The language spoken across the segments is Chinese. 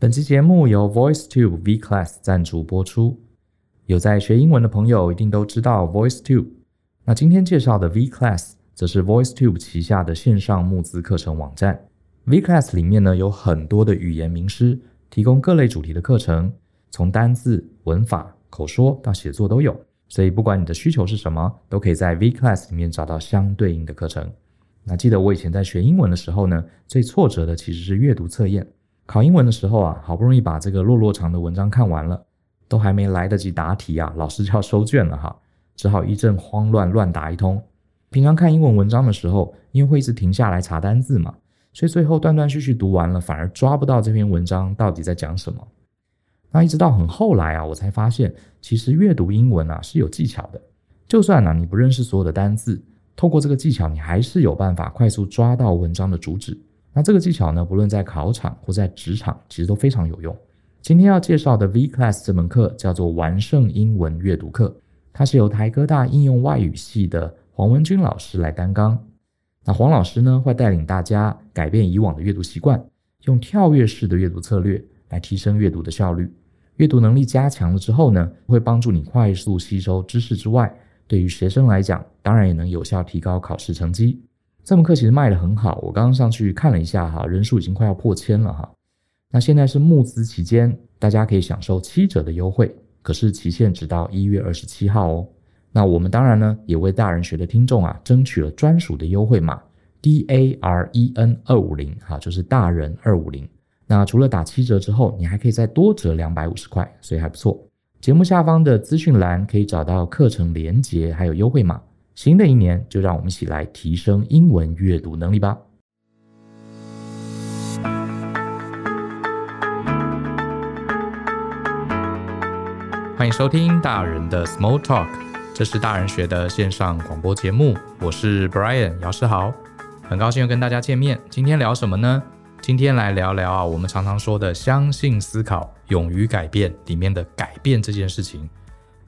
本期节目由 VoiceTube V Class 赞助播出。有在学英文的朋友一定都知道 VoiceTube。那今天介绍的 V Class 则是 VoiceTube 旗下的线上募资课程网站。V Class 里面呢有很多的语言名师，提供各类主题的课程，从单字、文法、口说到写作都有。所以不管你的需求是什么，都可以在 V Class 里面找到相对应的课程。那记得我以前在学英文的时候呢，最挫折的其实是阅读测验。考英文的时候啊，好不容易把这个落落长的文章看完了。都还没来得及答题啊，老师就要收卷了哈，只好一阵慌乱乱答一通。平常看英文文章的时候，因为会一直停下来查单字嘛，所以最后断断续续读完了，反而抓不到这篇文章到底在讲什么。那一直到很后来啊，我才发现，其实阅读英文啊是有技巧的。就算呢、你不认识所有的单字，透过这个技巧，你还是有办法快速抓到文章的主旨。那这个技巧呢，不论在考场或在职场，其实都非常有用。今天要介绍的 V Class 这门课叫做完胜英文阅读课，它是由台科大应用外语系的黄文君老师来担纲。那黄老师呢，会带领大家改变以往的阅读习惯，用跳跃式的阅读策略来提升阅读的效率。阅读能力加强了之后呢，会帮助你快速吸收知识之外，对于学生来讲，当然也能有效提高考试成绩。这门课其实卖的很好，我刚刚上去看了一下哈，人数已经快要破千了哈。那现在是募资期间，大家可以享受七折的优惠，可是期限直到一月二十七号哦。那我们当然呢，也为大人学的听众啊，争取了专属的优惠码 D A R E N 二五零哈，就是大人二五零。那除了打七折之后，你还可以再多折两百五十块，所以还不错。节目下方的资讯栏可以找到课程连接，还有优惠码。新的一年，就让我们一起来提升英文阅读能力吧。欢迎收听大人的 Small Talk，这是大人学的线上广播节目。我是 Brian 姚世豪，很高兴又跟大家见面。今天聊什么呢？今天来聊聊啊，我们常常说的“相信思考，勇于改变”里面的改变这件事情。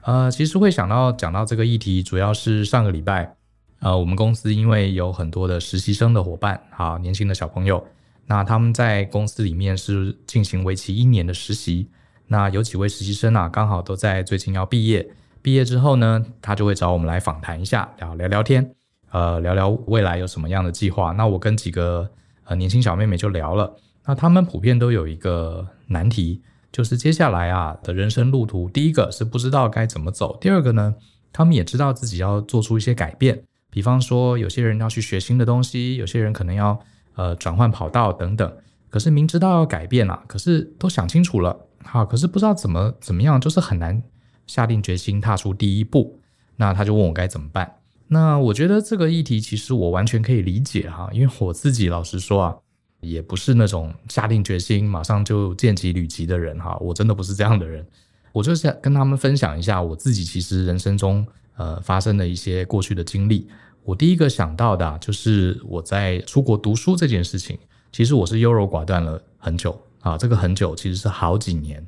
呃，其实会想到讲到这个议题，主要是上个礼拜，呃，我们公司因为有很多的实习生的伙伴，啊年轻的小朋友，那他们在公司里面是进行为期一年的实习。那有几位实习生啊，刚好都在最近要毕业。毕业之后呢，他就会找我们来访谈一下，聊聊聊天，呃，聊聊未来有什么样的计划。那我跟几个呃年轻小妹妹就聊了。那他们普遍都有一个难题，就是接下来啊的人生路途，第一个是不知道该怎么走，第二个呢，他们也知道自己要做出一些改变。比方说，有些人要去学新的东西，有些人可能要呃转换跑道等等。可是明知道要改变了，可是都想清楚了。好，可是不知道怎么怎么样，就是很难下定决心踏出第一步。那他就问我该怎么办。那我觉得这个议题其实我完全可以理解哈，因为我自己老实说啊，也不是那种下定决心马上就见机履机的人哈，我真的不是这样的人。我就是想跟他们分享一下我自己其实人生中呃发生的一些过去的经历。我第一个想到的就是我在出国读书这件事情，其实我是优柔寡断了很久。啊，这个很久，其实是好几年。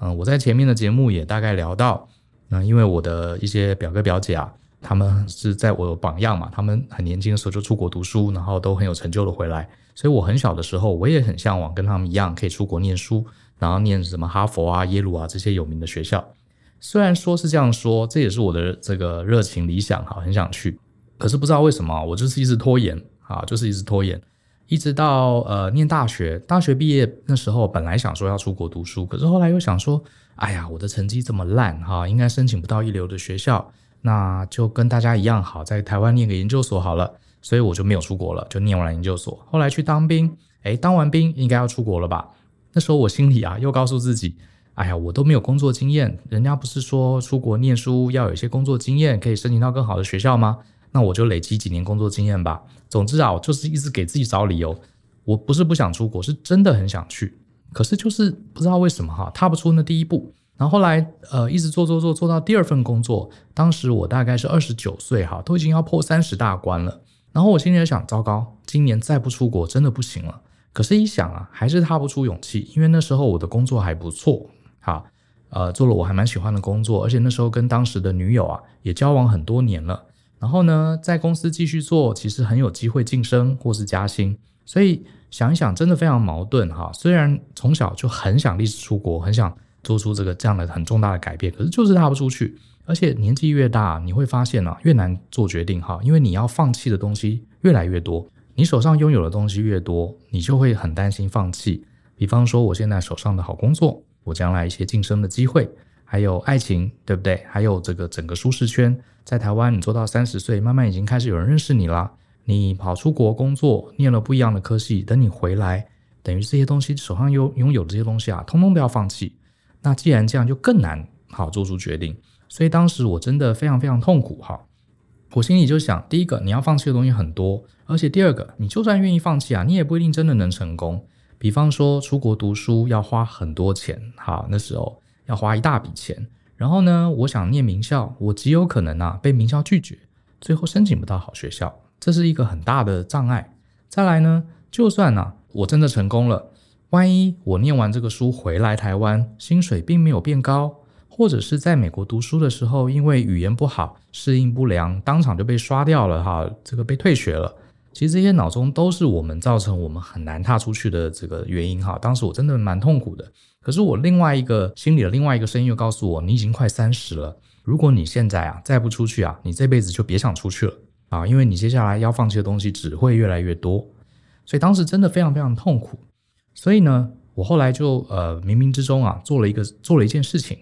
嗯，我在前面的节目也大概聊到，嗯，因为我的一些表哥表姐啊，他们是在我榜样嘛，他们很年轻的时候就出国读书，然后都很有成就的回来，所以我很小的时候，我也很向往跟他们一样可以出国念书，然后念什么哈佛啊、耶鲁啊这些有名的学校。虽然说是这样说，这也是我的这个热情理想哈，很想去，可是不知道为什么，我就是一直拖延啊，就是一直拖延。一直到呃念大学，大学毕业那时候，本来想说要出国读书，可是后来又想说，哎呀，我的成绩这么烂哈，应该申请不到一流的学校，那就跟大家一样好，在台湾念个研究所好了，所以我就没有出国了，就念完了研究所。后来去当兵，诶，当完兵应该要出国了吧？那时候我心里啊又告诉自己，哎呀，我都没有工作经验，人家不是说出国念书要有一些工作经验，可以申请到更好的学校吗？那我就累积几年工作经验吧。总之啊，我就是一直给自己找理由。我不是不想出国，是真的很想去，可是就是不知道为什么哈，踏不出那第一步。然后后来呃，一直做做做做到第二份工作，当时我大概是二十九岁哈，都已经要破三十大关了。然后我心里想，糟糕，今年再不出国真的不行了。可是，一想啊，还是踏不出勇气，因为那时候我的工作还不错，哈，呃，做了我还蛮喜欢的工作，而且那时候跟当时的女友啊也交往很多年了。然后呢，在公司继续做，其实很有机会晋升或是加薪，所以想一想，真的非常矛盾哈。虽然从小就很想立志出国，很想做出这个这样的很重大的改变，可是就是踏不出去。而且年纪越大，你会发现啊，越难做决定哈，因为你要放弃的东西越来越多，你手上拥有的东西越多，你就会很担心放弃。比方说，我现在手上的好工作，我将来一些晋升的机会，还有爱情，对不对？还有这个整个舒适圈，在台湾你做到三十岁，慢慢已经开始有人认识你了。你跑出国工作，念了不一样的科系，等你回来，等于这些东西手上拥拥有的这些东西啊，通通都要放弃。那既然这样，就更难好做出决定。所以当时我真的非常非常痛苦哈。我心里就想，第一个你要放弃的东西很多，而且第二个，你就算愿意放弃啊，你也不一定真的能成功。比方说出国读书要花很多钱，哈，那时候要花一大笔钱。然后呢，我想念名校，我极有可能啊被名校拒绝，最后申请不到好学校。这是一个很大的障碍。再来呢，就算呢、啊，我真的成功了，万一我念完这个书回来台湾，薪水并没有变高，或者是在美国读书的时候，因为语言不好，适应不良，当场就被刷掉了哈，这个被退学了。其实这些脑中都是我们造成我们很难踏出去的这个原因哈。当时我真的蛮痛苦的。可是我另外一个心里的另外一个声音又告诉我，你已经快三十了，如果你现在啊再不出去啊，你这辈子就别想出去了。啊，因为你接下来要放弃的东西只会越来越多，所以当时真的非常非常痛苦。所以呢，我后来就呃冥冥之中啊做了一个做了一件事情。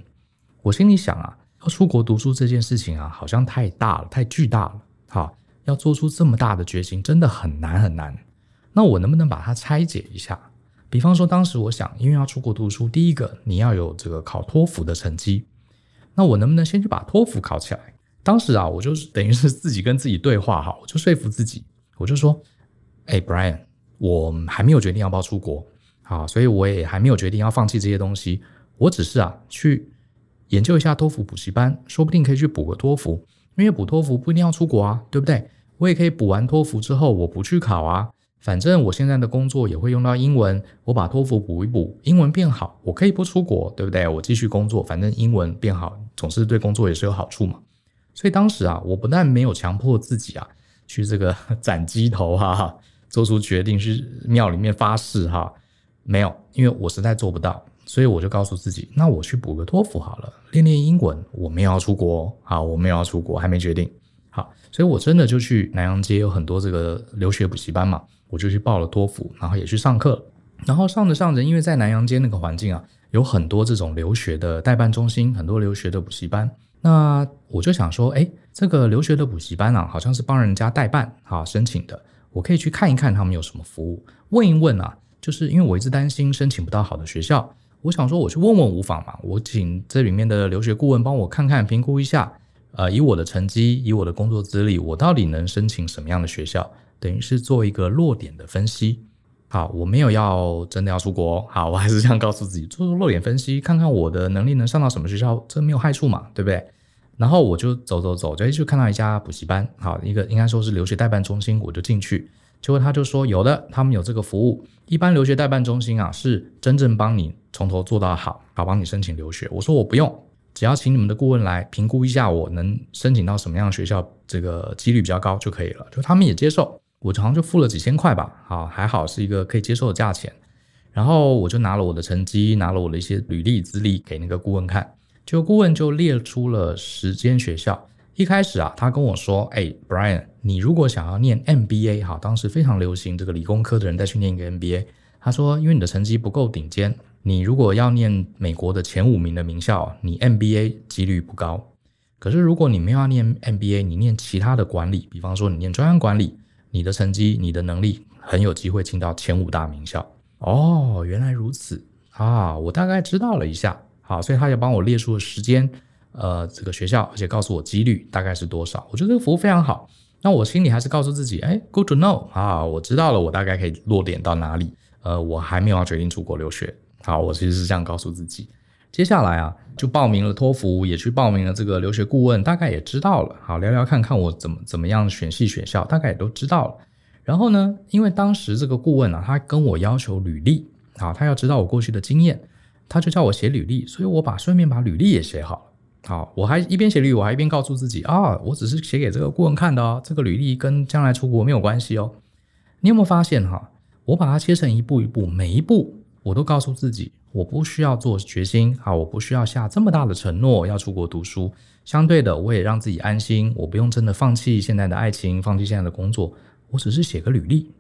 我心里想啊，要出国读书这件事情啊，好像太大了，太巨大了。哈，要做出这么大的决心，真的很难很难。那我能不能把它拆解一下？比方说，当时我想，因为要出国读书，第一个你要有这个考托福的成绩，那我能不能先去把托福考起来？当时啊，我就是等于是自己跟自己对话哈，我就说服自己，我就说，哎，Brian，我还没有决定要不要出国，好，所以我也还没有决定要放弃这些东西，我只是啊去研究一下托福补习班，说不定可以去补个托福，因为补托福不一定要出国啊，对不对？我也可以补完托福之后，我不去考啊，反正我现在的工作也会用到英文，我把托福补一补，英文变好，我可以不出国，对不对？我继续工作，反正英文变好，总是对工作也是有好处嘛。所以当时啊，我不但没有强迫自己啊去这个 斩鸡头哈哈，做出决定去庙里面发誓哈，没有，因为我实在做不到，所以我就告诉自己，那我去补个托福好了，练练英文。我没有要出国，好，我没有要出国，还没决定。好，所以我真的就去南阳街有很多这个留学补习班嘛，我就去报了托福，然后也去上课。然后上着上着，因为在南阳街那个环境啊，有很多这种留学的代办中心，很多留学的补习班。那我就想说，哎，这个留学的补习班啊，好像是帮人家代办啊申请的，我可以去看一看他们有什么服务，问一问啊。就是因为我一直担心申请不到好的学校，我想说我去问问无妨嘛。我请这里面的留学顾问帮我看看评估一下，呃，以我的成绩，以我的工作资历，我到底能申请什么样的学校？等于是做一个落点的分析。好，我没有要真的要出国，好，我还是这样告诉自己，做做落点分析，看看我的能力能上到什么学校，这没有害处嘛，对不对？然后我就走走走，就就看到一家补习班，好，一个应该说是留学代办中心，我就进去。结果他就说有的，他们有这个服务。一般留学代办中心啊，是真正帮你从头做到好，好帮你申请留学。我说我不用，只要请你们的顾问来评估一下，我能申请到什么样的学校，这个几率比较高就可以了。就他们也接受，我好像就付了几千块吧，好，还好是一个可以接受的价钱。然后我就拿了我的成绩，拿了我的一些履历资历给那个顾问看。就顾问就列出了十间学校。一开始啊，他跟我说：“哎，Brian，你如果想要念 MBA，哈，当时非常流行这个理工科的人再去念一个 MBA。他说，因为你的成绩不够顶尖，你如果要念美国的前五名的名校，你 MBA 几率不高。可是如果你没有要念 MBA，你念其他的管理，比方说你念专业管理，你的成绩、你的能力很有机会进到前五大名校。哦，原来如此啊，我大概知道了一下。”好，所以他就帮我列出了时间，呃，这个学校，而且告诉我几率大概是多少。我觉得这个服务非常好。那我心里还是告诉自己，哎，good to know 啊，我知道了，我大概可以落点到哪里。呃，我还没有要决定出国留学。好，我其实是这样告诉自己。接下来啊，就报名了托福，也去报名了这个留学顾问，大概也知道了。好，聊聊看看我怎么怎么样选系选校，大概也都知道了。然后呢，因为当时这个顾问啊，他跟我要求履历，好，他要知道我过去的经验。他就叫我写履历，所以我把顺便把履历也写好了。好，我还一边写履历，我还一边告诉自己啊，我只是写给这个顾问看的哦，这个履历跟将来出国没有关系哦。你有没有发现哈？我把它切成一步一步，每一步我都告诉自己，我不需要做决心啊，我不需要下这么大的承诺要出国读书。相对的，我也让自己安心，我不用真的放弃现在的爱情，放弃现在的工作，我只是写个履历，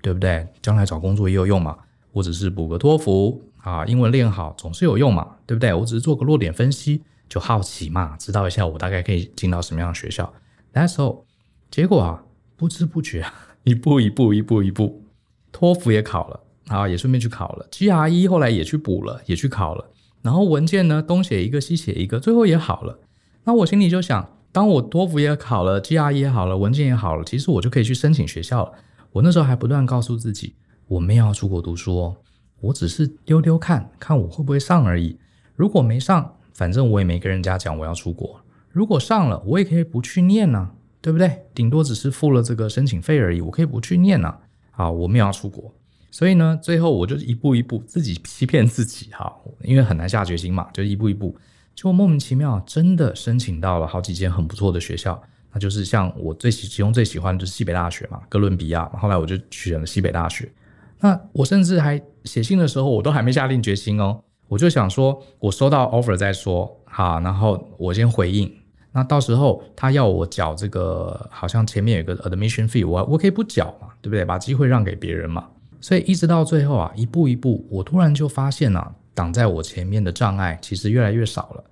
对不对？将来找工作也有用嘛。我只是补个托福啊，英文练好总是有用嘛，对不对？我只是做个落点分析，就好奇嘛，知道一下我大概可以进到什么样的学校。那时候。结果啊，不知不觉，一步一步，一步一步，托福也考了啊，也顺便去考了。GRE 后来也去补了，也去考了。然后文件呢，东写一个，西写一个，最后也好了。那我心里就想，当我托福也考了，GRE 也好了，文件也好了，其实我就可以去申请学校了。我那时候还不断告诉自己。我没有要出国读书哦，我只是丢丢看看我会不会上而已。如果没上，反正我也没跟人家讲我要出国。如果上了，我也可以不去念呢，对不对？顶多只是付了这个申请费而已，我可以不去念呢。好，我没有要出国，所以呢，最后我就一步一步自己欺骗自己哈，因为很难下决心嘛，就一步一步，就莫名其妙真的申请到了好几间很不错的学校，那就是像我最喜其中最喜欢的就是西北大学嘛，哥伦比亚。后来我就选了西北大学。那我甚至还写信的时候，我都还没下定决心哦，我就想说，我收到 offer 再说，好，然后我先回应。那到时候他要我缴这个，好像前面有个 admission fee，我我可以不缴嘛，对不对？把机会让给别人嘛。所以一直到最后啊，一步一步，我突然就发现啊，挡在我前面的障碍其实越来越少了。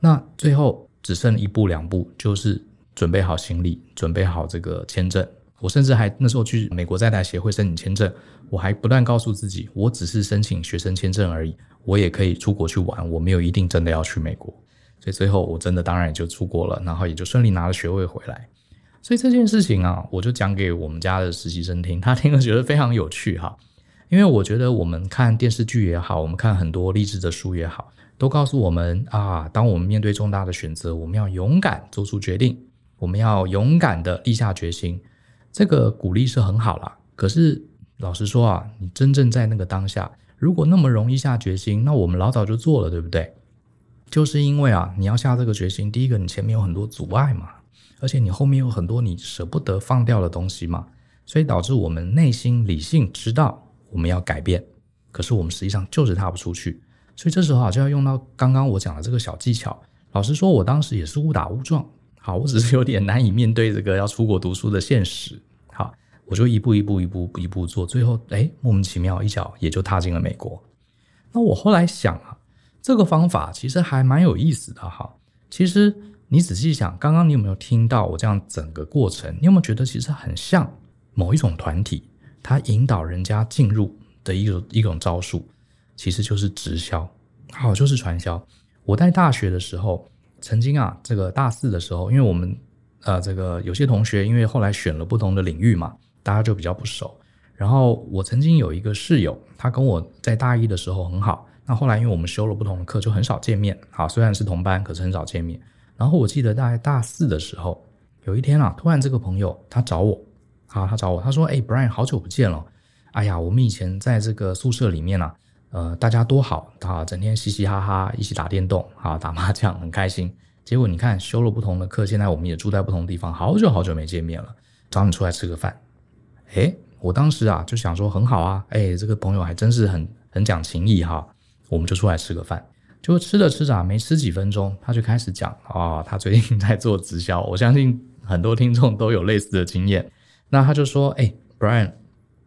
那最后只剩一步两步，就是准备好行李，准备好这个签证。我甚至还那时候去美国在台协会申请签证，我还不断告诉自己，我只是申请学生签证而已，我也可以出国去玩，我没有一定真的要去美国。所以最后我真的当然也就出国了，然后也就顺利拿了学位回来。所以这件事情啊，我就讲给我们家的实习生听，他听了觉得非常有趣哈。因为我觉得我们看电视剧也好，我们看很多励志的书也好，都告诉我们啊，当我们面对重大的选择，我们要勇敢做出决定，我们要勇敢的立下决心。这个鼓励是很好啦，可是老实说啊，你真正在那个当下，如果那么容易下决心，那我们老早就做了，对不对？就是因为啊，你要下这个决心，第一个你前面有很多阻碍嘛，而且你后面有很多你舍不得放掉的东西嘛，所以导致我们内心理性知道我们要改变，可是我们实际上就是踏不出去，所以这时候啊，就要用到刚刚我讲的这个小技巧。老实说，我当时也是误打误撞。好，我只是有点难以面对这个要出国读书的现实。好，我就一步一步、一步一步做，最后哎，莫名其妙一脚也就踏进了美国。那我后来想啊，这个方法其实还蛮有意思的哈。其实你仔细想，刚刚你有没有听到我这样整个过程？你有没有觉得其实很像某一种团体，它引导人家进入的一种一种招数，其实就是直销，好，就是传销。我在大学的时候。曾经啊，这个大四的时候，因为我们呃，这个有些同学因为后来选了不同的领域嘛，大家就比较不熟。然后我曾经有一个室友，他跟我在大一的时候很好。那后来因为我们修了不同的课，就很少见面。好，虽然是同班，可是很少见面。然后我记得大概大四的时候，有一天啊，突然这个朋友他找我，好，他找我，他说：“哎，Brian，好久不见了。哎呀，我们以前在这个宿舍里面啊。”呃，大家多好啊，整天嘻嘻哈哈，一起打电动，啊，打麻将，很开心。结果你看，修了不同的课，现在我们也住在不同地方，好久好久没见面了，找你出来吃个饭。诶，我当时啊就想说很好啊，诶，这个朋友还真是很很讲情义哈，我们就出来吃个饭。结果吃着吃着，没吃几分钟，他就开始讲啊，哦，他最近在做直销，我相信很多听众都有类似的经验。那他就说，诶，Brian。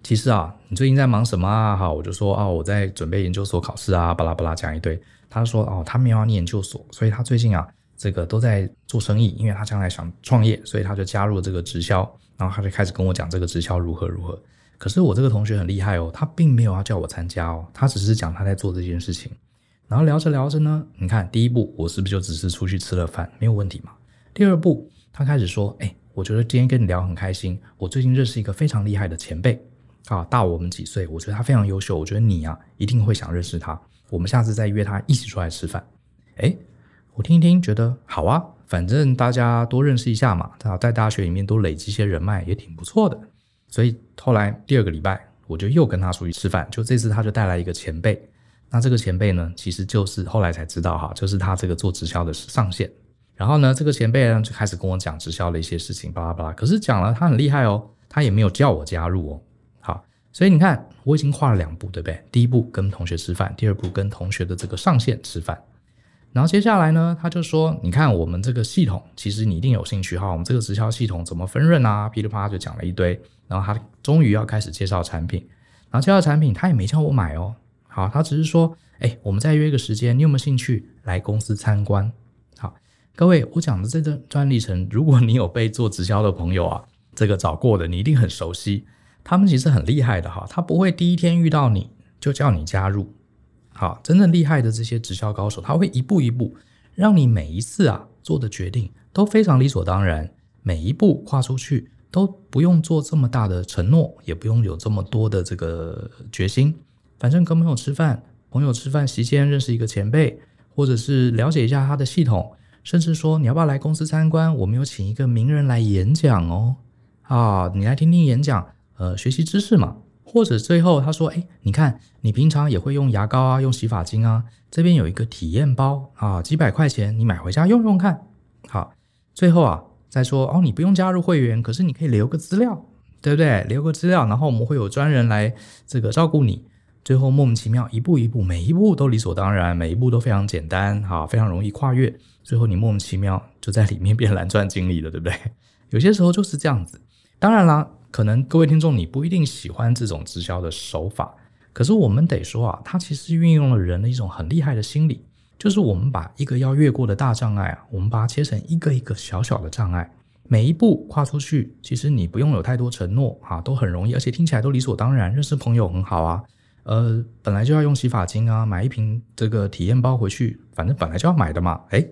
其实啊，你最近在忙什么啊？哈，我就说哦，我在准备研究所考试啊，巴拉巴拉讲一堆。他说哦，他没有要念研究所，所以他最近啊，这个都在做生意，因为他将来想创业，所以他就加入了这个直销。然后他就开始跟我讲这个直销如何如何。可是我这个同学很厉害哦，他并没有要叫我参加哦，他只是讲他在做这件事情。然后聊着聊着呢，你看第一步我是不是就只是出去吃了饭，没有问题嘛？第二步他开始说，哎，我觉得今天跟你聊很开心，我最近认识一个非常厉害的前辈。啊，大我们几岁？我觉得他非常优秀。我觉得你啊，一定会想认识他。我们下次再约他一起出来吃饭。诶，我听一听，觉得好啊，反正大家多认识一下嘛。他在大学里面都累积一些人脉，也挺不错的。所以后来第二个礼拜，我就又跟他出去吃饭。就这次他就带来一个前辈。那这个前辈呢，其实就是后来才知道哈，就是他这个做直销的上线。然后呢，这个前辈呢就开始跟我讲直销的一些事情，巴拉巴拉。可是讲了他很厉害哦，他也没有叫我加入哦。所以你看，我已经画了两步，对不对？第一步跟同学吃饭，第二步跟同学的这个上线吃饭。然后接下来呢，他就说：“你看我们这个系统，其实你一定有兴趣哈。我们这个直销系统怎么分润啊？噼里啪啦就讲了一堆。然后他终于要开始介绍产品。然后介绍产品，他也没叫我买哦。好，他只是说：哎，我们再约一个时间，你有没有兴趣来公司参观？好，各位，我讲的这个专历程，如果你有被做直销的朋友啊，这个找过的，你一定很熟悉。他们其实很厉害的哈，他不会第一天遇到你就叫你加入。”好，真正厉害的这些直销高手，他会一步一步让你每一次啊做的决定都非常理所当然，每一步跨出去都不用做这么大的承诺，也不用有这么多的这个决心。反正跟朋友吃饭，朋友吃饭席间认识一个前辈，或者是了解一下他的系统，甚至说你要不要来公司参观？我们有请一个名人来演讲哦，啊，你来听听演讲，呃，学习知识嘛。或者最后他说：“哎，你看，你平常也会用牙膏啊，用洗发精啊，这边有一个体验包啊，几百块钱，你买回家用用看。好，最后啊再说哦，你不用加入会员，可是你可以留个资料，对不对？留个资料，然后我们会有专人来这个照顾你。最后莫名其妙一步一步，每一步都理所当然，每一步都非常简单，好，非常容易跨越。最后你莫名其妙就在里面变蓝钻经理了，对不对？有些时候就是这样子。当然啦。”可能各位听众你不一定喜欢这种直销的手法，可是我们得说啊，它其实运用了人的一种很厉害的心理，就是我们把一个要越过的大障碍啊，我们把它切成一个一个小小的障碍，每一步跨出去，其实你不用有太多承诺啊，都很容易，而且听起来都理所当然。认识朋友很好啊，呃，本来就要用洗发精啊，买一瓶这个体验包回去，反正本来就要买的嘛，诶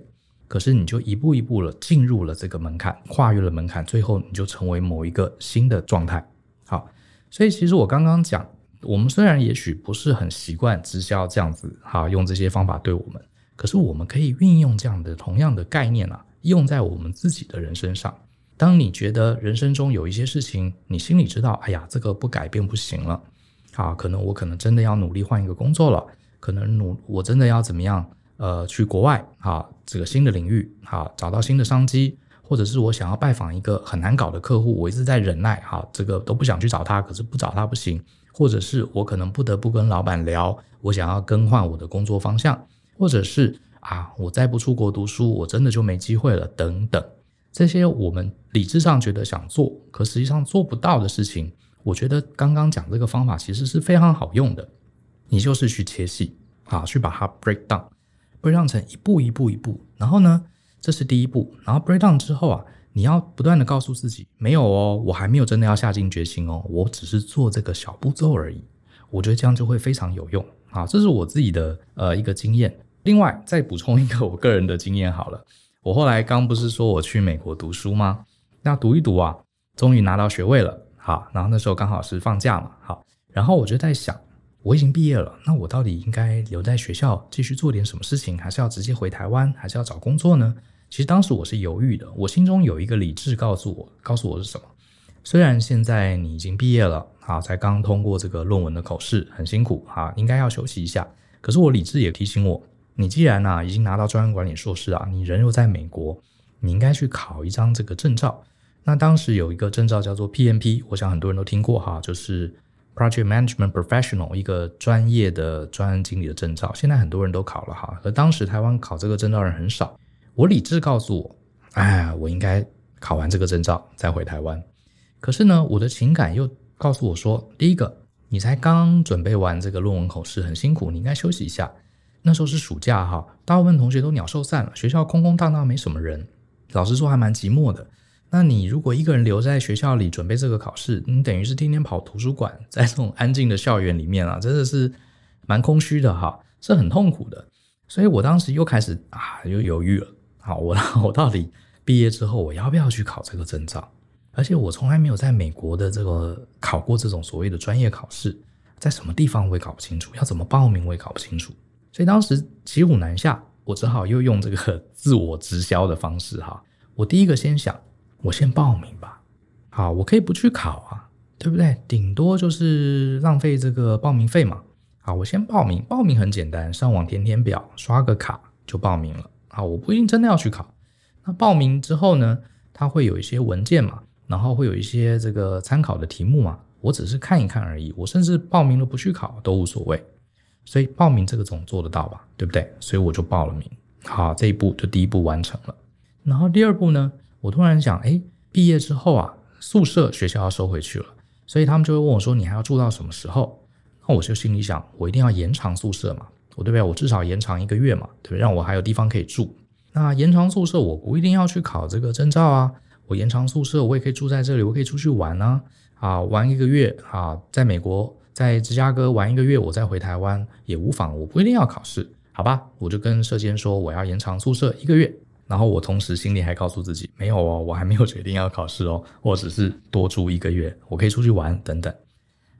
可是你就一步一步了进入了这个门槛，跨越了门槛，最后你就成为某一个新的状态。好，所以其实我刚刚讲，我们虽然也许不是很习惯直销这样子，哈，用这些方法对我们，可是我们可以运用这样的同样的概念啊，用在我们自己的人身上。当你觉得人生中有一些事情，你心里知道，哎呀，这个不改变不行了，啊，可能我可能真的要努力换一个工作了，可能努我真的要怎么样？呃，去国外啊，这个新的领域啊，找到新的商机，或者是我想要拜访一个很难搞的客户，我一直在忍耐，哈，这个都不想去找他，可是不找他不行，或者是我可能不得不跟老板聊，我想要更换我的工作方向，或者是啊，我再不出国读书，我真的就没机会了，等等，这些我们理智上觉得想做，可实际上做不到的事情，我觉得刚刚讲这个方法其实是非常好用的，你就是去切细啊，去把它 break down。会让成一步一步一步，然后呢，这是第一步，然后 break down 之后啊，你要不断的告诉自己，没有哦，我还没有真的要下定决心哦，我只是做这个小步骤而已。我觉得这样就会非常有用啊，这是我自己的呃一个经验。另外再补充一个我个人的经验好了，我后来刚不是说我去美国读书吗？那读一读啊，终于拿到学位了，好，然后那时候刚好是放假嘛，好，然后我就在想。我已经毕业了，那我到底应该留在学校继续做点什么事情，还是要直接回台湾，还是要找工作呢？其实当时我是犹豫的，我心中有一个理智告诉我，告诉我是什么？虽然现在你已经毕业了，啊，才刚通过这个论文的口试，很辛苦啊，应该要休息一下。可是我理智也提醒我，你既然啊已经拿到专案管理硕士啊，你人又在美国，你应该去考一张这个证照。那当时有一个证照叫做 PMP，我想很多人都听过哈，就是。Project Management Professional 一个专业的专案经理的证照，现在很多人都考了哈，而当时台湾考这个证照人很少。我理智告诉我，哎，我应该考完这个证照再回台湾。可是呢，我的情感又告诉我说，第一个，你才刚准备完这个论文口试，很辛苦，你应该休息一下。那时候是暑假哈，大部分同学都鸟兽散了，学校空空荡荡，没什么人，老实说还蛮寂寞的。那你如果一个人留在学校里准备这个考试，你等于是天天跑图书馆，在这种安静的校园里面啊，真的是蛮空虚的哈，是很痛苦的。所以我当时又开始啊，又犹豫了。好，我 我到底毕业之后我要不要去考这个证照？而且我从来没有在美国的这个考过这种所谓的专业考试，在什么地方我也搞不清楚，要怎么报名我也搞不清楚。所以当时骑虎难下，我只好又用这个 自我直销的方式哈。我第一个先想。我先报名吧，好，我可以不去考啊，对不对？顶多就是浪费这个报名费嘛。好，我先报名，报名很简单，上网填填表，刷个卡就报名了。好，我不一定真的要去考。那报名之后呢，它会有一些文件嘛，然后会有一些这个参考的题目嘛，我只是看一看而已。我甚至报名了不去考都无所谓。所以报名这个总做得到吧，对不对？所以我就报了名。好，这一步就第一步完成了。然后第二步呢，我突然想，哎，毕业之后啊，宿舍学校要收回去了，所以他们就会问我说：“你还要住到什么时候？”那我就心里想，我一定要延长宿舍嘛，我对不对？我至少延长一个月嘛，对不对？让我还有地方可以住。那延长宿舍，我不一定要去考这个证照啊。我延长宿舍，我也可以住在这里，我可以出去玩啊，啊，玩一个月啊，在美国，在芝加哥玩一个月，我再回台湾也无妨。我不一定要考试，好吧？我就跟舍监说，我要延长宿舍一个月。然后我同时心里还告诉自己，没有哦，我还没有决定要考试哦，我只是多住一个月，我可以出去玩等等。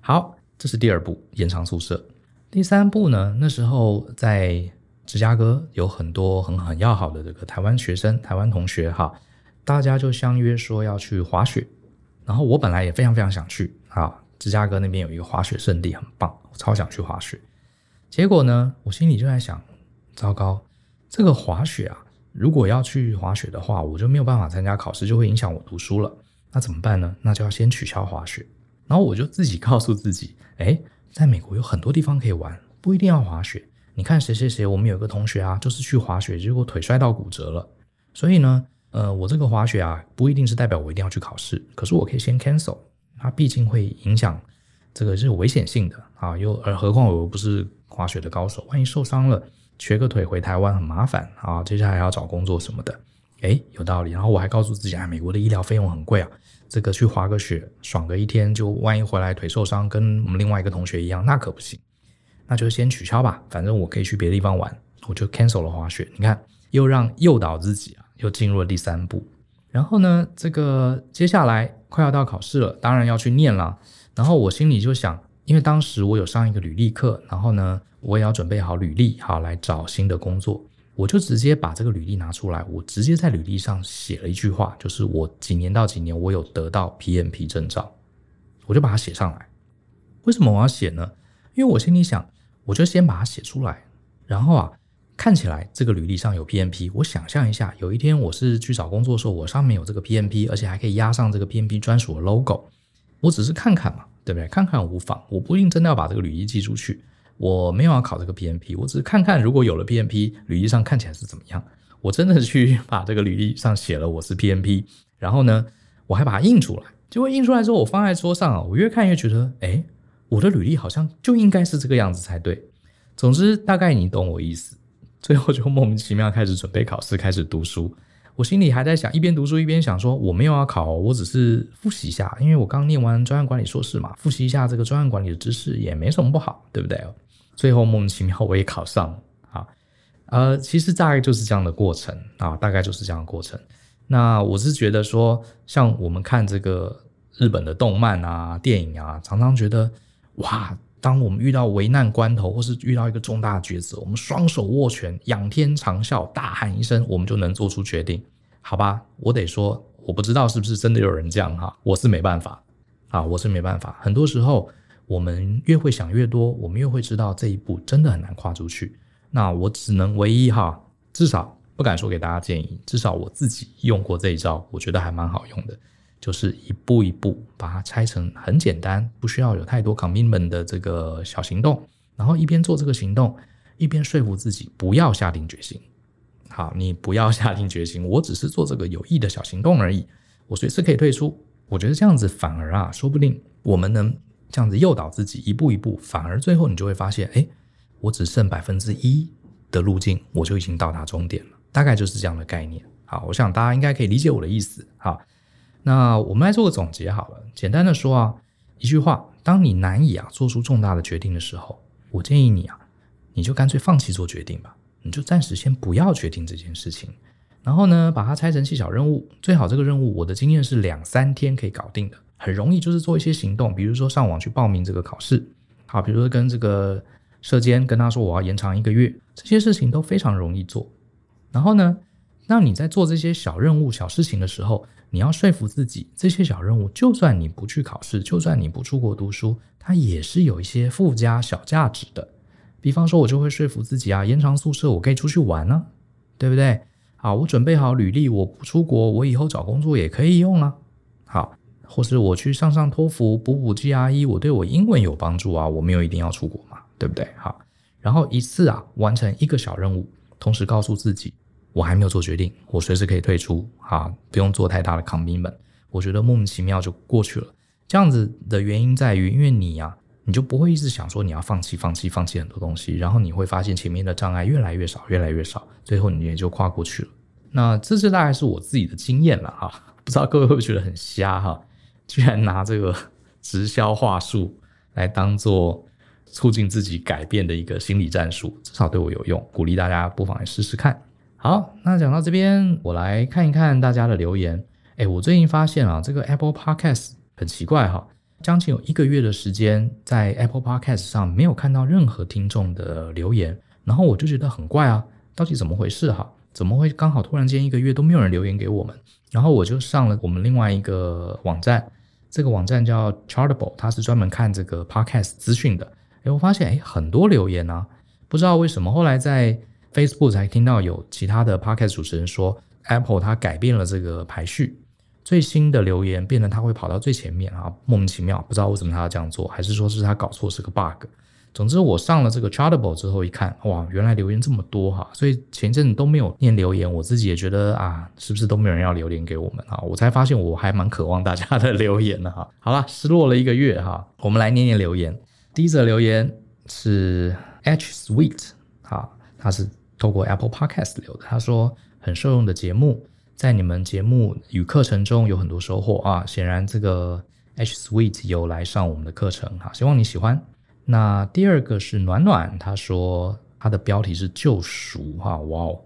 好，这是第二步，延长宿舍。第三步呢？那时候在芝加哥有很多很很要好的这个台湾学生、台湾同学哈，大家就相约说要去滑雪。然后我本来也非常非常想去啊，芝加哥那边有一个滑雪胜地，很棒，我超想去滑雪。结果呢，我心里就在想，糟糕，这个滑雪啊。如果要去滑雪的话，我就没有办法参加考试，就会影响我读书了。那怎么办呢？那就要先取消滑雪。然后我就自己告诉自己，诶，在美国有很多地方可以玩，不一定要滑雪。你看谁谁谁，我们有个同学啊，就是去滑雪，结果腿摔到骨折了。所以呢，呃，我这个滑雪啊，不一定是代表我一定要去考试，可是我可以先 cancel。它毕竟会影响，这个是有危险性的啊。又而何况我又不是滑雪的高手，万一受伤了。瘸个腿回台湾很麻烦啊，接下来还要找工作什么的，诶，有道理。然后我还告诉自己，啊，美国的医疗费用很贵啊，这个去滑个雪，爽个一天，就万一回来腿受伤，跟我们另外一个同学一样，那可不行。那就先取消吧，反正我可以去别的地方玩，我就 cancel 了滑雪。你看，又让诱导自己啊，又进入了第三步。然后呢，这个接下来快要到考试了，当然要去念了。然后我心里就想，因为当时我有上一个履历课，然后呢。我也要准备好履历，好来找新的工作。我就直接把这个履历拿出来，我直接在履历上写了一句话，就是我几年到几年我有得到 PMP 证照，我就把它写上来。为什么我要写呢？因为我心里想，我就先把它写出来，然后啊，看起来这个履历上有 PMP。我想象一下，有一天我是去找工作的时候，我上面有这个 PMP，而且还可以压上这个 PMP 专属的 logo。我只是看看嘛，对不对？看看无妨，我不一定真的要把这个履历寄出去。我没有要考这个 PMP，我只是看看如果有了 PMP，履历上看起来是怎么样。我真的去把这个履历上写了我是 PMP，然后呢，我还把它印出来。结果印出来之后，我放在桌上啊，我越看越觉得，哎，我的履历好像就应该是这个样子才对。总之，大概你懂我意思。最后就莫名其妙开始准备考试，开始读书。我心里还在想，一边读书一边想说，我没有要考，我只是复习一下，因为我刚念完专案管理硕士嘛，复习一下这个专案管理的知识也没什么不好，对不对？最后莫名其妙我也考上了啊，呃，其实大概就是这样的过程啊，大概就是这样的过程。那我是觉得说，像我们看这个日本的动漫啊、电影啊，常常觉得哇，当我们遇到危难关头，或是遇到一个重大抉择，我们双手握拳，仰天长啸，大喊一声，我们就能做出决定。好吧，我得说，我不知道是不是真的有人这样哈，我是没办法啊，我是没办法，很多时候。我们越会想越多，我们越会知道这一步真的很难跨出去。那我只能唯一哈，至少不敢说给大家建议，至少我自己用过这一招，我觉得还蛮好用的，就是一步一步把它拆成很简单，不需要有太多 commitment 的这个小行动，然后一边做这个行动，一边说服自己不要下定决心。好，你不要下定决心，我只是做这个有益的小行动而已，我随时可以退出。我觉得这样子反而啊，说不定我们能。这样子诱导自己一步一步，反而最后你就会发现，哎，我只剩百分之一的路径，我就已经到达终点了。大概就是这样的概念。好，我想大家应该可以理解我的意思。好，那我们来做个总结好了。简单的说啊，一句话：当你难以啊做出重大的决定的时候，我建议你啊，你就干脆放弃做决定吧，你就暂时先不要决定这件事情。然后呢，把它拆成细小任务，最好这个任务，我的经验是两三天可以搞定的。很容易，就是做一些行动，比如说上网去报名这个考试，好，比如说跟这个社监跟他说我要延长一个月，这些事情都非常容易做。然后呢，那你在做这些小任务、小事情的时候，你要说服自己，这些小任务就算你不去考试，就算你不出国读书，它也是有一些附加小价值的。比方说，我就会说服自己啊，延长宿舍我可以出去玩呢，对不对？好，我准备好履历，我不出国，我以后找工作也可以用啊。好。或是我去上上托福、补补 GRE，我对我英文有帮助啊，我没有一定要出国嘛，对不对？好，然后一次啊完成一个小任务，同时告诉自己我还没有做决定，我随时可以退出啊，不用做太大的 commitment。我觉得莫名其妙就过去了。这样子的原因在于，因为你呀、啊，你就不会一直想说你要放弃、放弃、放弃很多东西，然后你会发现前面的障碍越来越少、越来越少，最后你也就跨过去了。那这是大概是我自己的经验了哈，不知道各位会不会觉得很瞎哈？居然拿这个直销话术来当做促进自己改变的一个心理战术，至少对我有用，鼓励大家不妨来试试看。好，那讲到这边，我来看一看大家的留言。哎，我最近发现啊，这个 Apple Podcast 很奇怪哈，将近有一个月的时间，在 Apple Podcast 上没有看到任何听众的留言，然后我就觉得很怪啊，到底怎么回事哈？怎么会刚好突然间一个月都没有人留言给我们？然后我就上了我们另外一个网站。这个网站叫 Chartable，它是专门看这个 podcast 资讯的。诶，我发现诶很多留言啊，不知道为什么。后来在 Facebook 才听到有其他的 podcast 主持人说，Apple 它改变了这个排序，最新的留言变得它会跑到最前面啊，莫名其妙，不知道为什么它要这样做，还是说是它搞错是个 bug。总之，我上了这个 Chartable 之后一看，哇，原来留言这么多哈，所以前阵子都没有念留言，我自己也觉得啊，是不是都没有人要留言给我们啊？我才发现我还蛮渴望大家的留言的哈。好了，失落了一个月哈，我们来念念留言。第一则留言是 H Sweet 哈，他是透过 Apple Podcast 留的，他说很受用的节目，在你们节目与课程中有很多收获啊。显然这个 H Sweet 有来上我们的课程哈，希望你喜欢。那第二个是暖暖，他说他的标题是救赎哈，哇哦，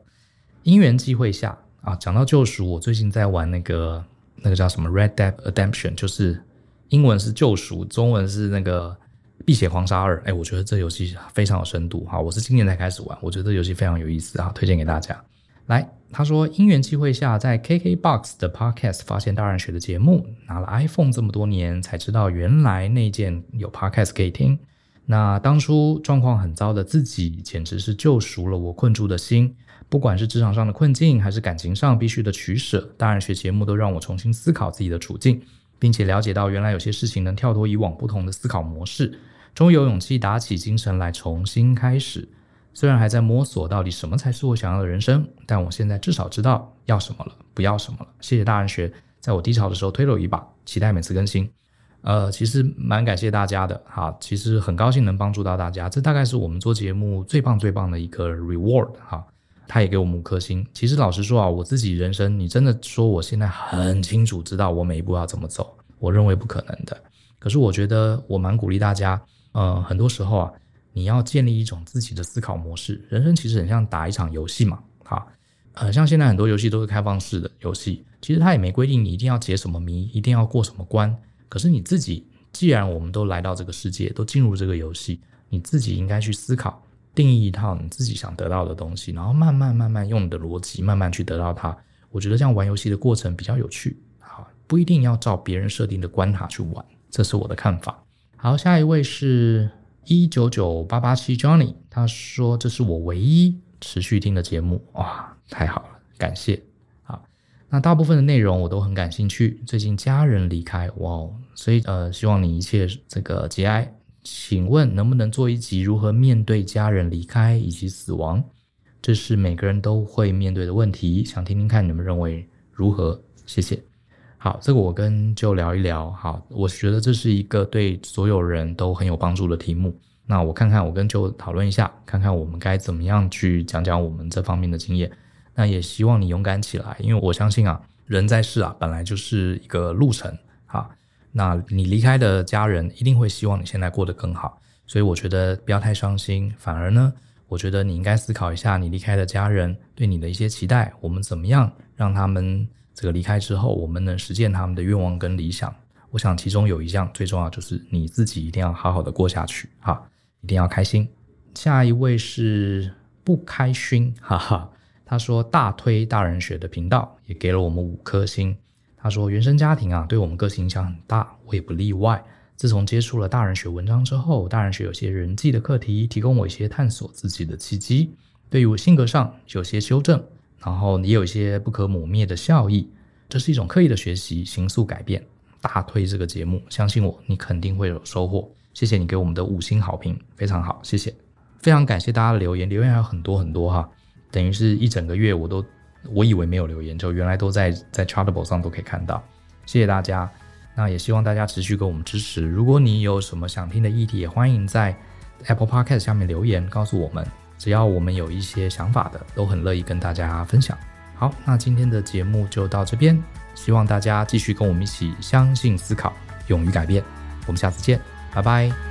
因缘际会下啊，讲到救赎，我最近在玩那个那个叫什么 Red Dead Redemption，就是英文是救赎，中文是那个碧血狂杀二，哎，我觉得这游戏非常有深度哈，我是今年才开始玩，我觉得这游戏非常有意思啊，推荐给大家。来，他说因缘际会下在 KKBOX 的 Podcast 发现大人学的节目，拿了 iPhone 这么多年才知道原来那件有 Podcast 可以听。那当初状况很糟的自己，简直是救赎了我困住的心。不管是职场上的困境，还是感情上必须的取舍，大人学节目都让我重新思考自己的处境，并且了解到原来有些事情能跳脱以往不同的思考模式。终于有勇气打起精神来重新开始。虽然还在摸索到底什么才是我想要的人生，但我现在至少知道要什么了，不要什么了。谢谢大人学在我低潮的时候推了我一把，期待每次更新。呃，其实蛮感谢大家的哈，其实很高兴能帮助到大家，这大概是我们做节目最棒最棒的一个 reward 哈。他也给我们五颗星。其实老实说啊，我自己人生，你真的说我现在很清楚知道我每一步要怎么走，我认为不可能的。可是我觉得我蛮鼓励大家，呃，很多时候啊，你要建立一种自己的思考模式。人生其实很像打一场游戏嘛，哈，呃，像现在很多游戏都是开放式的游戏，其实它也没规定你一定要解什么谜，一定要过什么关。可是你自己，既然我们都来到这个世界，都进入这个游戏，你自己应该去思考，定义一套你自己想得到的东西，然后慢慢慢慢用你的逻辑，慢慢去得到它。我觉得这样玩游戏的过程比较有趣。好，不一定要照别人设定的关卡去玩，这是我的看法。好，下一位是一九九八八七 Johnny，他说这是我唯一持续听的节目，哇，太好了，感谢。那大部分的内容我都很感兴趣。最近家人离开，哇哦，所以呃，希望你一切这个节哀。请问能不能做一集如何面对家人离开以及死亡？这是每个人都会面对的问题，想听听看你们认为如何？谢谢。好，这个我跟就聊一聊。好，我觉得这是一个对所有人都很有帮助的题目。那我看看，我跟就讨论一下，看看我们该怎么样去讲讲我们这方面的经验。那也希望你勇敢起来，因为我相信啊，人在世啊，本来就是一个路程啊。那你离开的家人一定会希望你现在过得更好，所以我觉得不要太伤心。反而呢，我觉得你应该思考一下，你离开的家人对你的一些期待，我们怎么样让他们这个离开之后，我们能实现他们的愿望跟理想。我想其中有一项最重要，就是你自己一定要好好的过下去哈，一定要开心。下一位是不开心，哈哈。他说大推大人学的频道，也给了我们五颗星。他说原生家庭啊，对我们个性影响很大，我也不例外。自从接触了大人学文章之后，大人学有些人际的课题，提供我一些探索自己的契机。对于我性格上有些修正，然后也有一些不可磨灭的效益。这是一种刻意的学习，形塑改变。大推这个节目，相信我，你肯定会有收获。谢谢你给我们的五星好评，非常好，谢谢。非常感谢大家的留言，留言还有很多很多哈，等于是一整个月我都我以为没有留言，就原来都在在 Chartable 上都可以看到，谢谢大家。那也希望大家持续给我们支持。如果你有什么想听的议题，也欢迎在 Apple Podcast 下面留言告诉我们。只要我们有一些想法的，都很乐意跟大家分享。好，那今天的节目就到这边，希望大家继续跟我们一起相信、思考、勇于改变。我们下次见，拜拜。